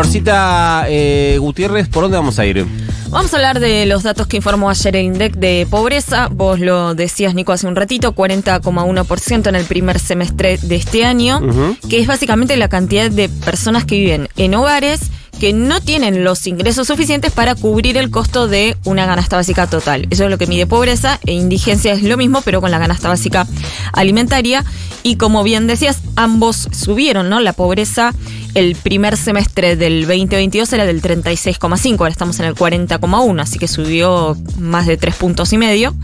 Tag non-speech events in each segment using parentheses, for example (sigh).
Florcita eh, Gutiérrez, ¿por dónde vamos a ir? Vamos a hablar de los datos que informó ayer el INDEC de pobreza. Vos lo decías, Nico, hace un ratito, 40,1% en el primer semestre de este año, que es básicamente la cantidad de personas que viven en hogares que no tienen los ingresos suficientes para cubrir el costo de una canasta básica total. Eso es lo que mide pobreza e indigencia es lo mismo, pero con la canasta básica alimentaria. Y como bien decías, ambos subieron, ¿no? La pobreza el primer semestre del 2022 era del 36,5, ahora estamos en el 40,1, así que subió más de 3 puntos y medio.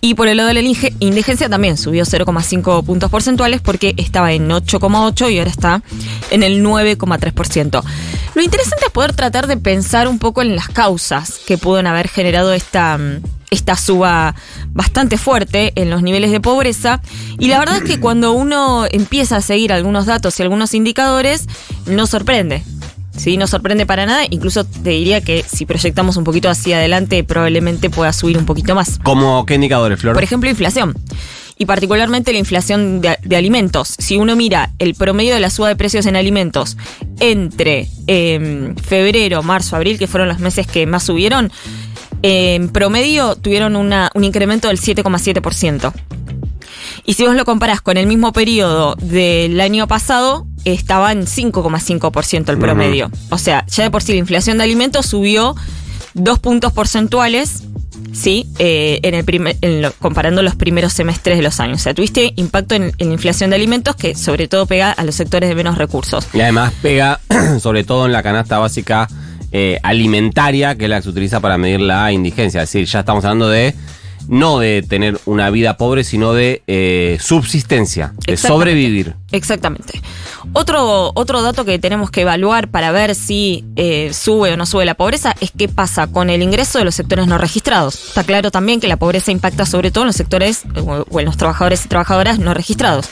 Y por el lado de la indigencia también subió 0,5 puntos porcentuales porque estaba en 8,8 y ahora está en el 9,3%. Lo interesante es poder tratar de pensar un poco en las causas que pueden haber generado esta esta suba bastante fuerte en los niveles de pobreza. Y la verdad es que cuando uno empieza a seguir algunos datos y algunos indicadores, no sorprende. Sí, no sorprende para nada. Incluso te diría que si proyectamos un poquito hacia adelante, probablemente pueda subir un poquito más. ¿Cómo qué indicadores, Flor? Por ejemplo, inflación. Y particularmente la inflación de, alimentos. Si uno mira el promedio de la suba de precios en alimentos entre em, febrero, marzo, abril, que fueron los meses que más subieron, en promedio tuvieron una, un incremento del 7,7%. Y si vos lo comparás con el mismo periodo del año pasado, estaba en 5,5% el promedio. O sea, ya de por sí la inflación de alimentos subió dos puntos porcentuales, ¿sí? Eh, en el primer, comparando los primeros semestres de los años. O sea, tuviste impacto en, en, la inflación de alimentos que sobre todo pega a los sectores de menos recursos. Y además pega (clears throat) sobre todo en la canasta básica eh, alimentaria, que es la que se utiliza para medir la indigencia. Es decir, ya estamos hablando de no de tener una vida pobre, sino de eh, subsistencia, de sobrevivir. Exactamente. Otro, otro dato que tenemos que evaluar para ver si eh, sube o no sube la pobreza es qué pasa con el ingreso de los sectores no registrados. Está claro también que la pobreza impacta sobre todo en los sectores o en los trabajadores y trabajadoras no registrados.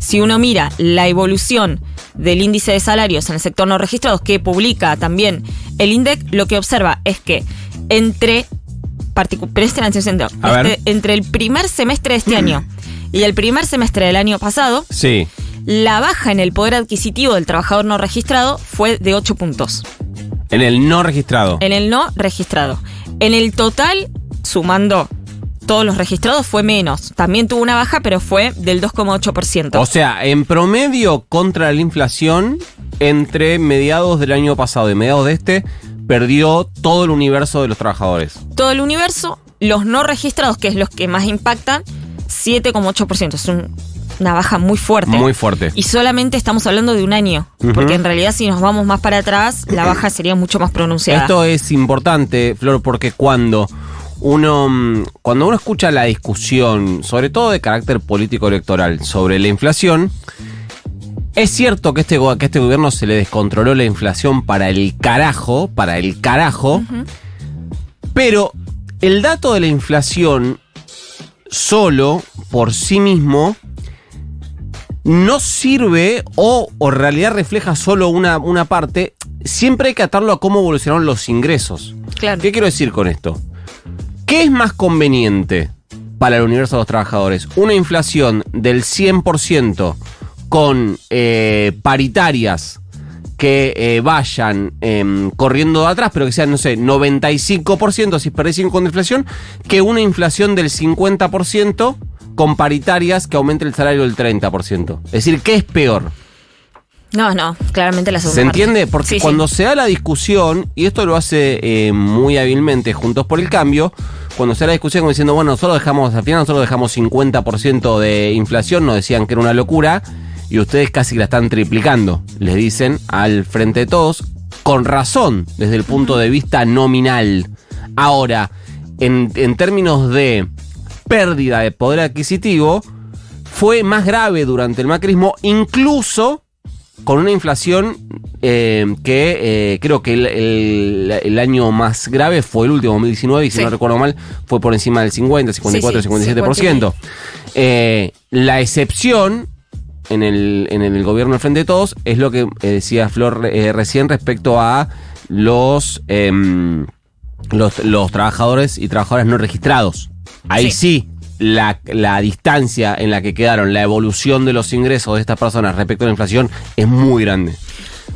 Si uno mira la evolución del índice de salarios en el sector no registrados que publica también el INDEC, lo que observa es que entre, presten atención, este, entre el primer semestre de este año y el primer semestre del año pasado, sí. la baja en el poder adquisitivo del trabajador no registrado fue de 8 puntos. En el no registrado. En el no registrado. En el total, sumando todos los registrados fue menos. También tuvo una baja, pero fue del 2,8%. O sea, en promedio contra la inflación, entre mediados del año pasado y mediados de este, perdió todo el universo de los trabajadores. Todo el universo, los no registrados, que es los que más impactan, 7,8%. Es una baja muy fuerte. Muy fuerte. Y solamente estamos hablando de un año. Porque en realidad, si nos vamos más para atrás, la baja sería mucho más pronunciada. Esto es importante, Flor, porque cuando uno, mm, cuando uno escucha la discusión, sobre todo de carácter político electoral, sobre la inflación, es cierto que este, que este gobierno se le descontroló la inflación para el carajo, para el carajo, pero el dato de la inflación solo, por sí mismo, no sirve o, en realidad refleja solo una, una parte. Siempre hay que atarlo a cómo evolucionaron los ingresos. Claro. ¿Qué quiero decir con esto? ¿Qué es más conveniente para el universo de los trabajadores? ¿Una inflación del 100% con eh, paritarias que eh, vayan em, corriendo de atrás, pero que sean, no sé, 95% si perdés con inflación, que una inflación del 50% con paritarias que aumente el salario del 30%. Es decir, ¿qué es peor? No, no, claramente la segunda. ¿Se entiende? Porque cuando se da la discusión, y esto lo hace eh, muy hábilmente Juntos por el Cambio, cuando se da la discusión como diciendo, bueno, nosotros dejamos, al final nosotros dejamos 50% de inflación, nos decían que era una locura, y ustedes casi la están triplicando, les dicen al frente de todos, con razón, desde el punto de vista nominal. Ahora, en, en términos de pérdida de poder adquisitivo, fue más grave durante el macrismo, incluso con una inflación eh, que eh, creo que el, año más grave fue el último, 2019, y si no recuerdo mal, fue por encima del 50, 54, 57%. la excepción en el, en el gobierno del Frente de Todos es lo que eh, decía Flor recién respecto a los, em, los, los trabajadores y trabajadoras no registrados. Ahí sí la, la, distancia en la que quedaron, la evolución de los ingresos de estas personas respecto a la inflación es muy grande.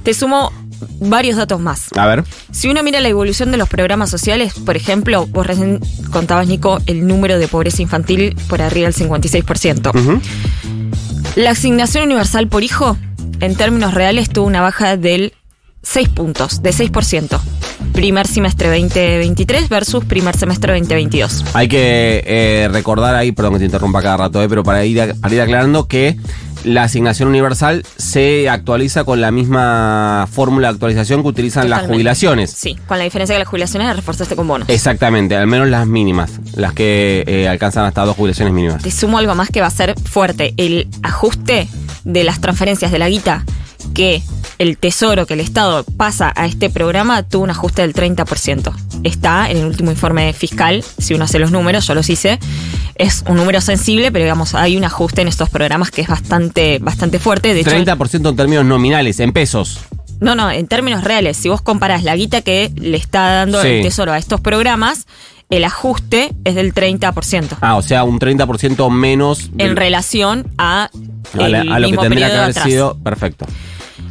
Te sumo varios datos más. A ver. Si uno mira la evolución de los programas sociales, por ejemplo, vos recién contabas, Nico, el número de pobreza infantil por arriba del 56%. Ujú. La asignación universal por hijo, en términos reales, tuvo una baja del 6 puntos, de 6%. Primer semestre 2023 versus primer semestre 2022. Hay que eh, recordar ahí, perdón que te interrumpa cada rato, eh, pero para ir, a- para ir aclarando que la asignación universal se actualiza con la misma fórmula de actualización que utilizan las jubilaciones. Sí, con la diferencia que las jubilaciones las reforzaste con bonos. Exactamente, al menos las mínimas, las que eh, alcanzan hasta dos jubilaciones mínimas. Te sumo algo más que va a ser fuerte. El ajuste de las transferencias de la guita que el Tesoro, que el Estado pasa a este programa, tuvo un ajuste del 30%. Está en el último informe fiscal, si uno hace los números, yo los hice. Es un número sensible, pero digamos, hay un ajuste en estos programas que es bastante, bastante fuerte. De hecho, 30% en términos nominales, en pesos. no, no, en términos reales, si vos comparás la guita que le está dando Sí. el Tesoro a estos programas, el ajuste es del 30%. Ah, o sea, un 30% menos en relación a, a, la- a lo que tendría que haber atrás. sido. Perfecto.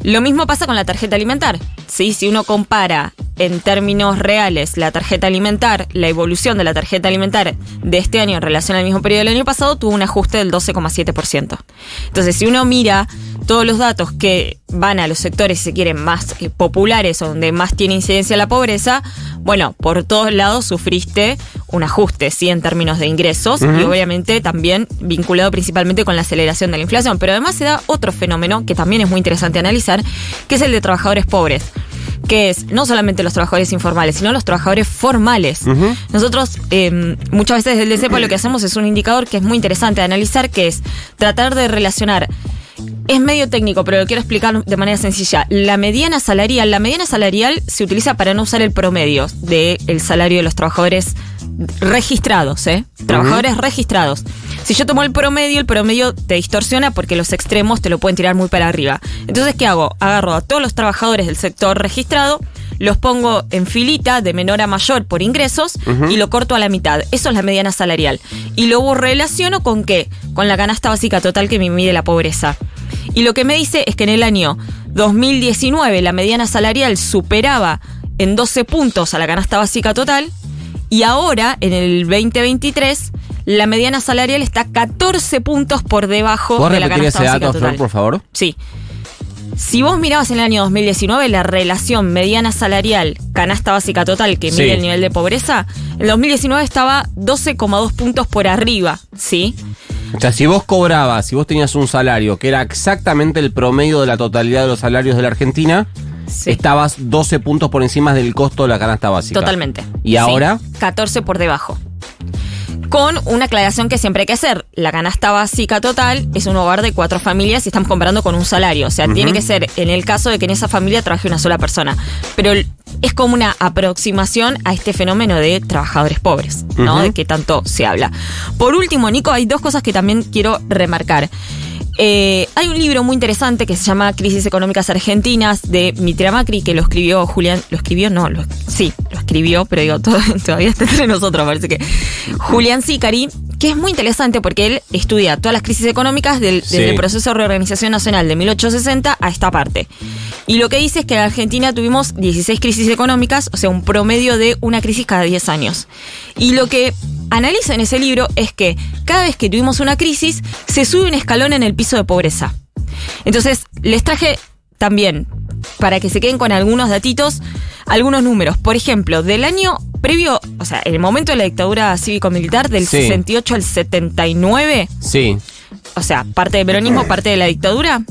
Lo mismo pasa con la tarjeta alimentar. ¿sí? Si uno compara en términos reales la tarjeta alimentar, la evolución de la tarjeta alimentar de este año en relación al mismo periodo del año pasado, tuvo un ajuste del 12,7%. Entonces, si uno mira todos los datos que van a los sectores, si se quieren, más eh, populares o donde más tiene incidencia la pobreza, bueno, por todos lados sufriste un ajuste, sí, en términos de ingresos y obviamente también vinculado principalmente con la aceleración de la inflación. Pero además se da otro fenómeno que también es muy interesante analizar, que es el de trabajadores pobres que es no solamente los trabajadores informales, sino los trabajadores formales. Nosotros eh, muchas veces desde el DCEPA lo que hacemos es un indicador que es muy interesante de analizar, que es tratar de relacionar es medio técnico, pero lo quiero explicar de manera sencilla. La mediana salarial, la mediana salarial se utiliza para no usar el promedio del salario de los trabajadores registrados, ¿eh? Trabajadores registrados. Si yo tomo el promedio, el promedio te distorsiona porque los extremos te lo pueden tirar muy para arriba. Entonces, ¿qué hago? Agarro a todos los trabajadores del sector registrado, los pongo en filita de menor a mayor por ingresos y lo corto a la mitad. Eso es la mediana salarial. Y luego relaciono con qué? Con la canasta básica total que me mide la pobreza. Y lo que me dice es que en el año 2019 la mediana salarial superaba en 12 puntos a la canasta básica total y ahora en el 2023 la mediana salarial está 14 puntos por debajo ¿Puedo de la canasta ese básica dato, total. Flor, por favor? Sí. Si vos mirabas en el año 2019 la relación mediana salarial canasta básica total que Sí. mide el nivel de pobreza, en 2019 estaba 12,2 puntos por arriba, ¿sí? O sea, si vos cobrabas, si vos tenías un salario que era exactamente el promedio de la totalidad de los salarios de la Argentina, Sí. estabas 12 puntos por encima del costo de la canasta básica. Totalmente. ¿Y Sí, ahora? 14 por debajo. Con una aclaración que siempre hay que hacer. La canasta básica total es un hogar de cuatro familias y estamos comparando con un salario. O sea, tiene que ser en el caso de que en esa familia trabaje una sola persona. Pero es como una aproximación a este fenómeno de trabajadores pobres, ¿no? De que tanto se habla. Por último, Nico, hay dos cosas que también quiero remarcar. Eh, hay un libro muy interesante que se llama Crisis Económicas Argentinas de Mitra Macri, que lo escribió Julián. ¿Lo escribió? No, lo, sí, lo escribió, pero digo, (laughs) todo- todavía está entre nosotros, parece que. Julián Sicari, que es muy interesante porque él estudia todas las crisis económicas del, Sí. desde el proceso de reorganización nacional de 1860 a esta parte. Y lo que dice es que en Argentina tuvimos 16 crisis económicas, o sea, un promedio de una crisis cada 10 años. Y lo que analiza en ese libro es que cada vez que tuvimos una crisis, se sube un escalón en el piso de pobreza. Entonces, les traje también, para que se queden con algunos datitos, algunos números. Por ejemplo, del año previo, o sea, en el momento de la dictadura cívico-militar, del Sí. 68 al 79, Sí. o sea, parte del peronismo, parte de la dictadura.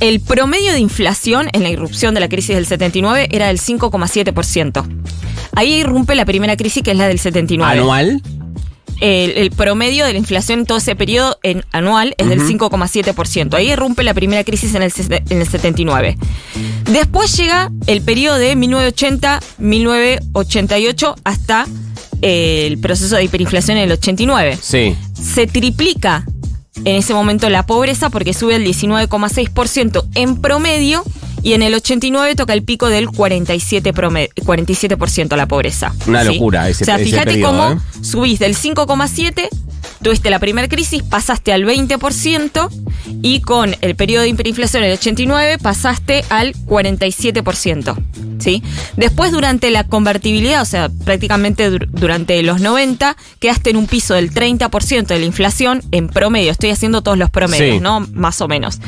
El promedio de inflación en la irrupción de la crisis del 79 era del 5,7%. Ahí irrumpe la primera crisis, que es la del 79. ¿Anual? El, el promedio de la inflación en todo ese periodo en anual es del 5,7%. Ahí irrumpe la primera crisis en el, en el 79. Después llega el periodo de 1980-1988 hasta el proceso de hiperinflación en el 89 Sí. se triplica en ese momento la pobreza porque sube al 19,6% en promedio y en el 89 toca el pico del 47%, prome- 47% la pobreza. Una ¿sí? locura ese- O sea, ese fíjate periodo, cómo ¿eh? subís del 5,7, tuviste la primera crisis, pasaste al 20% y con el periodo de hiperinflación del 89 pasaste al 47%. ¿Sí? Después, durante la convertibilidad, o sea, prácticamente dur- durante los 90, quedaste en un piso del 30% de la inflación en promedio. Estoy haciendo todos los promedios, Sí. ¿no? Más o menos.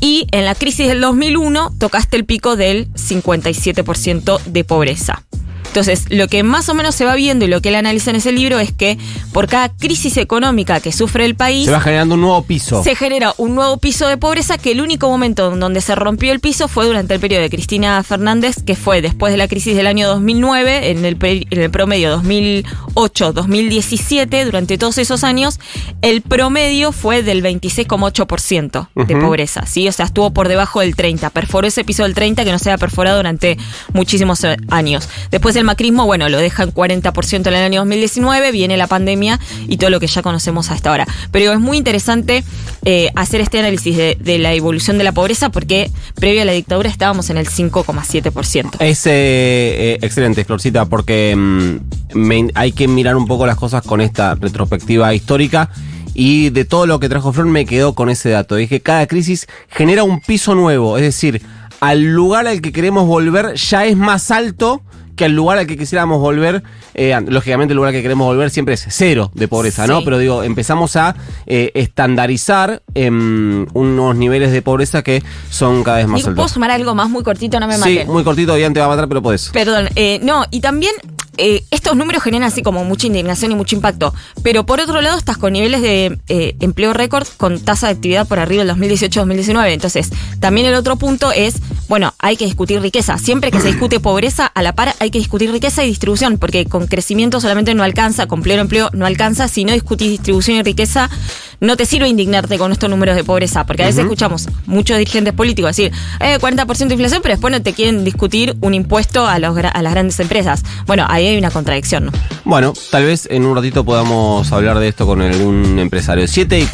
Y en la crisis del 2001 tocaste el pico del 57% de pobreza. Entonces, lo que más o menos se va viendo y lo que él analiza en ese libro es que por cada crisis económica que sufre el país, Se va generando un nuevo piso. se genera un nuevo piso de pobreza que el único momento en donde se rompió el piso fue durante el periodo de Cristina Fernández, que fue después de la crisis del año 2009, en el, en el promedio 2008-2017, durante todos esos años, el promedio fue del 26,8% de pobreza, ¿sí? O sea, estuvo por debajo del 30, perforó ese piso del 30 que no se había perforado durante muchísimos eh, años. Después el macrismo, bueno, lo deja en 40% en el año 2019, viene la pandemia y todo lo que ya conocemos hasta ahora. Pero es muy interesante eh, hacer este análisis de, la evolución de la pobreza porque previo a la dictadura estábamos en el 5,7%. Es eh, eh, excelente, Florcita, porque mm, hay que mirar un poco las cosas con esta retrospectiva histórica. Y de todo lo que trajo Flor me quedó con ese dato. Es que cada crisis genera un piso nuevo. Es decir, al lugar al que queremos volver ya es más alto que al lugar al que quisiéramos volver. Eh, lógicamente el lugar al que queremos volver siempre es cero de pobreza, ¿no? Sí. Pero digo, empezamos a eh, estandarizar em, unos niveles de pobreza que son cada vez más Nico, altos. ¿Puedo sumar algo más muy cortito? No me Sí, maten. muy cortito, Ian te va a matar, pero podés. Perdón, eh, no, y también eh, estos números generan así como mucha indignación y mucho impacto, pero por otro lado estás con niveles de eh, empleo récord con tasa de actividad por arriba del 2018-2019, entonces también el otro punto es, bueno, hay que discutir riqueza, siempre que se discute pobreza, a la par hay que discutir riqueza y distribución, porque con crecimiento solamente no alcanza, con pleno empleo no alcanza, si no discutís distribución y riqueza, no te sirve indignarte con estos números de pobreza, porque a veces escuchamos muchos dirigentes políticos decir, eh, 40% de inflación, pero después no te quieren discutir un impuesto a, los, a las grandes empresas. Bueno, ahí hay una contradicción, ¿no? Bueno, tal vez en un ratito podamos hablar de esto con algún empresario. 7 y